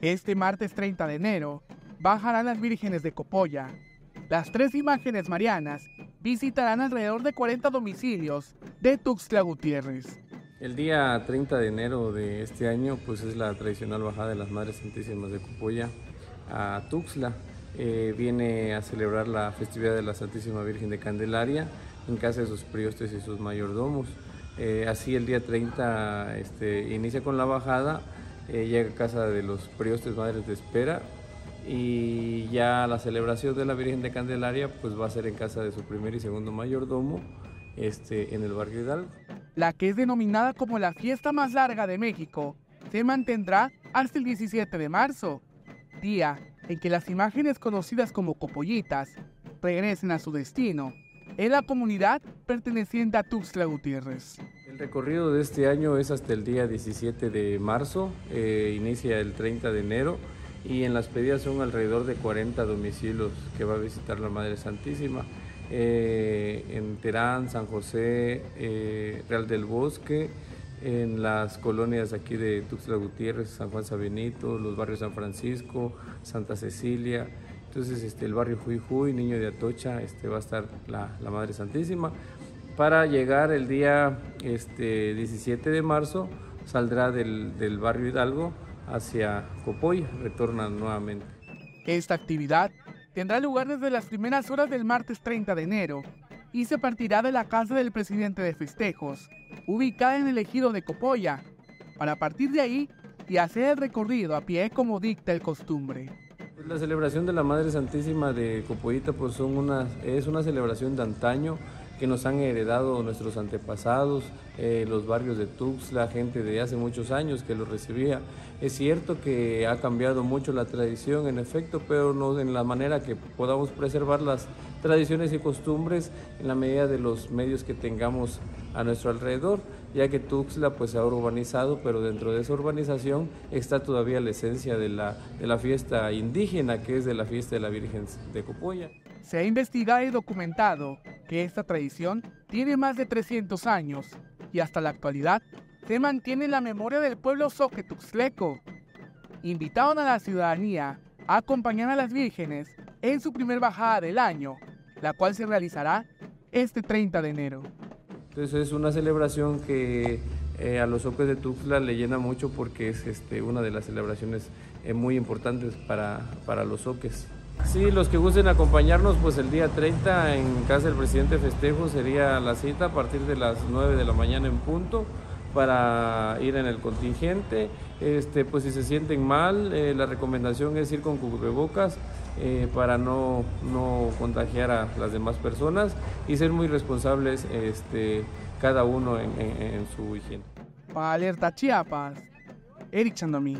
Este martes 30 de enero bajarán las vírgenes de Copolla. Las tres imágenes marianas visitarán alrededor de 40 domicilios de Tuxtla Gutiérrez. El día 30 de enero de este año pues es la tradicional bajada de las Madres Santísimas de Copolla a Tuxtla. Eh, viene a celebrar la festividad de la Santísima Virgen de Candelaria en casa de sus priostes y sus mayordomos. Eh, así el día 30 este, inicia con la bajada, eh, llega a casa de los priostes Madres de Espera y ya la celebración de la Virgen de Candelaria pues va a ser en casa de su primer y segundo mayordomo este, en el barrio Hidalgo. La que es denominada como la fiesta más larga de México se mantendrá hasta el 17 de marzo, día en que las imágenes conocidas como copollitas regresen a su destino en la comunidad perteneciente a Tuxtla Gutiérrez. El recorrido de este año es hasta el día 17 de marzo, eh, inicia el 30 de enero y en las pedidas son alrededor de 40 domicilios que va a visitar la Madre Santísima. Eh, en Terán, San José, eh, Real del Bosque, en las colonias aquí de Tuxtla Gutiérrez, San Juan Sabenito, los barrios San Francisco, Santa Cecilia. Entonces este, el barrio Jujuy, Niño de Atocha, este, va a estar la, Madre Santísima. Para llegar el día este, 17 de marzo, saldrá del, del barrio Hidalgo hacia Copoy, retorna nuevamente. Esta actividad tendrá lugar desde las primeras horas del martes 30 de enero y se partirá de la casa del presidente de festejos, ubicada en el ejido de Copolla, para partir de ahí y hacer el recorrido a pie como dicta el costumbre. Pues la celebración de la Madre Santísima de Copollita pues son una, es una celebración de antaño que nos han heredado nuestros antepasados, eh, los barrios de Tuxtla, gente de hace muchos años que lo recibía. Es cierto que ha cambiado mucho la tradición, en efecto, pero no en la manera que podamos preservar las tradiciones y costumbres en la medida de los medios que tengamos a nuestro alrededor, ya que Tuxtla pues se ha urbanizado, pero dentro de esa urbanización está todavía la esencia de la, de la fiesta indígena, que es de la fiesta de la Virgen de Copolla. Se ha investigado y documentado que esta tradición tiene más de 300 años y hasta la actualidad se mantiene en la memoria del pueblo soquetuxleco. Invitaron a la ciudadanía a acompañar a las vírgenes en su primer bajada del año, la cual se realizará este 30 de enero. Entonces es una celebración que eh, a los Oques de Tuxtla le llena mucho porque es este, una de las celebraciones eh, muy importantes para, los Oques. Sí, los que gusten acompañarnos, pues el día 30 en casa del presidente Festejo sería la cita a partir de las 9 de la mañana en punto para ir en el contingente. Este, pues si se sienten mal, eh, la recomendación es ir con cubrebocas eh, para no, no, contagiar a las demás personas y ser muy responsables este, cada uno en, su higiene. Para Alerta Chiapas, Eric Chandomí.